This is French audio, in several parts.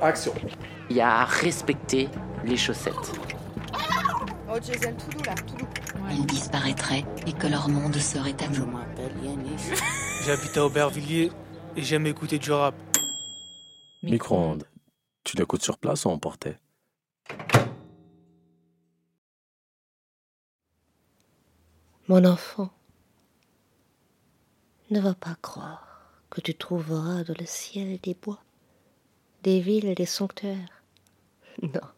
Action. Il y a à respecter les chaussettes. Oh, Jason, tout doux là, tout doux. Ils disparaîtraient et que leur monde serait à nous. J'habite à Aubervilliers et j'aime écouter du rap. Micro-ondes. Tu l'écoutes sur place ou emporté Mon enfant, ne va pas croire que tu trouveras dans le ciel des bois, des villes et des sanctuaires. Non.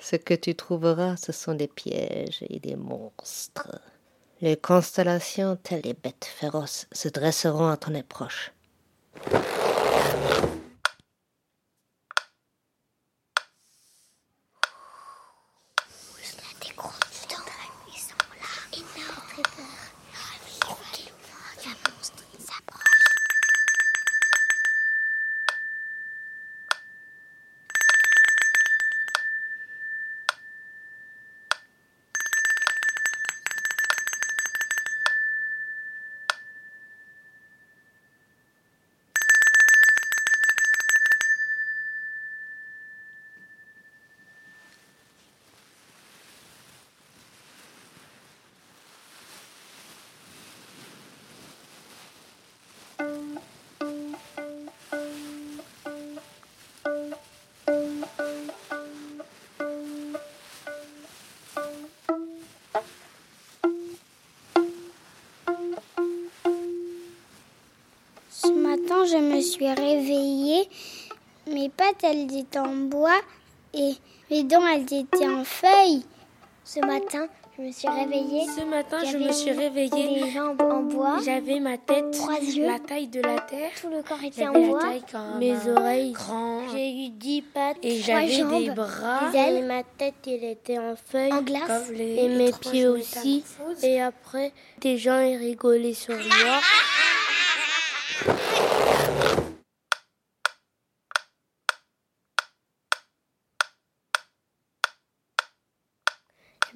Ce que tu trouveras, ce sont des pièges et des monstres. Les constellations, telles les bêtes féroces, se dresseront à ton approche. Je me suis réveillée. Mes pattes, elles étaient en bois et mes dents, elles étaient en feuilles. Ce matin, je me suis réveillée. Ce matin, je J'avais me suis réveillée. Les jambes en bois. J'avais ma tête, Trois yeux. la taille de la terre. Tout le corps était en bois. Mes oreilles grand. J'ai eu dix pattes. Et j'avais des bras. des ailes. Et ma tête, elle était en feuilles. En glace. Comme les- et mes pieds aussi. Et après, des gens ils rigolaient sur moi.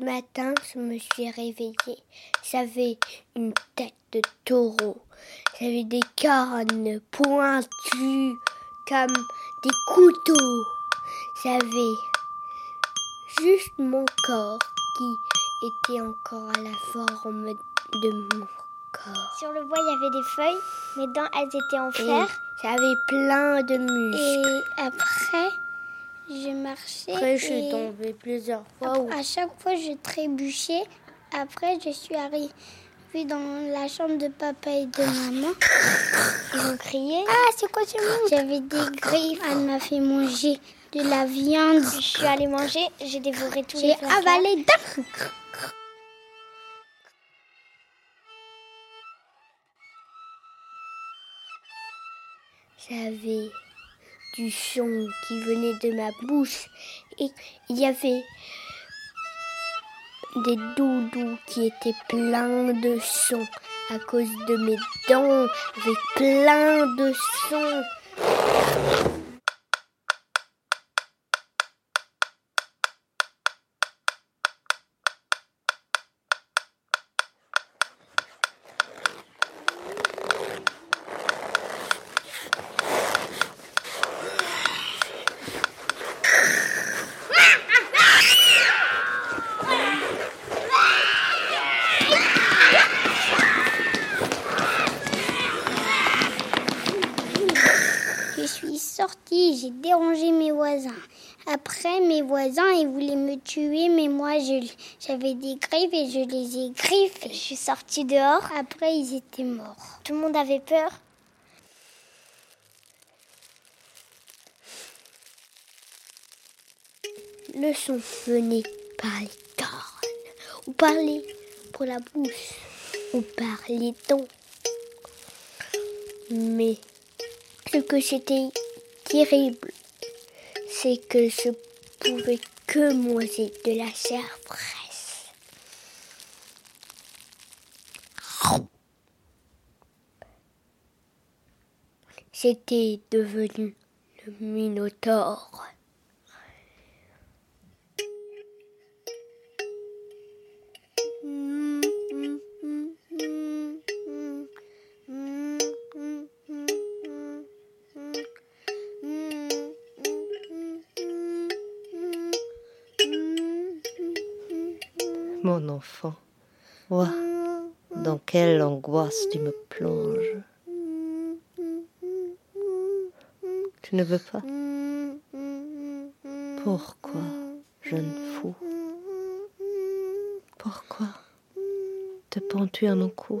Ce matin, je me suis réveillée. J'avais une tête de taureau. J'avais des cornes pointues comme des couteaux. J'avais juste mon corps qui était encore à la forme de mon corps. Sur le bois, il y avait des feuilles. Mes dents, elles étaient en fer. J'avais plein de muscles. Et après, je marchais. Après, je suis tombée plusieurs fois. Après, À chaque fois, je trébuchais. Après, je suis arrivée dans la chambre de papa et de maman. Ils ont crié. Ah, c'est quoi ce mot J'avais des griffes. Elle m'a fait manger de la viande. Je suis allée manger. J'ai dévoré tout. J'ai avalé d'un coup. J'avais son qui venait de ma bouche et il y avait des doudous qui étaient pleins de sons à cause de mes dents avec plein de sons. Je suis j'ai dérangé mes voisins. Après, mes voisins, ils voulaient me tuer, mais moi, j'avais des griffes et je les ai griffes. Je suis sortie dehors. Après, ils étaient morts. Tout le monde avait peur? Le son venait par les cornes, ou par les, pour la bouche, ou par les dents. Mais ce que c'était terrible, c'est que je pouvais que manger de la chair fraîche. C'était devenu le Minotaure. Mon enfant, vois dans quelle angoisse tu me plonges. Tu ne veux pas? Pourquoi, jeune fou Pourquoi te pends-tu à mon cou?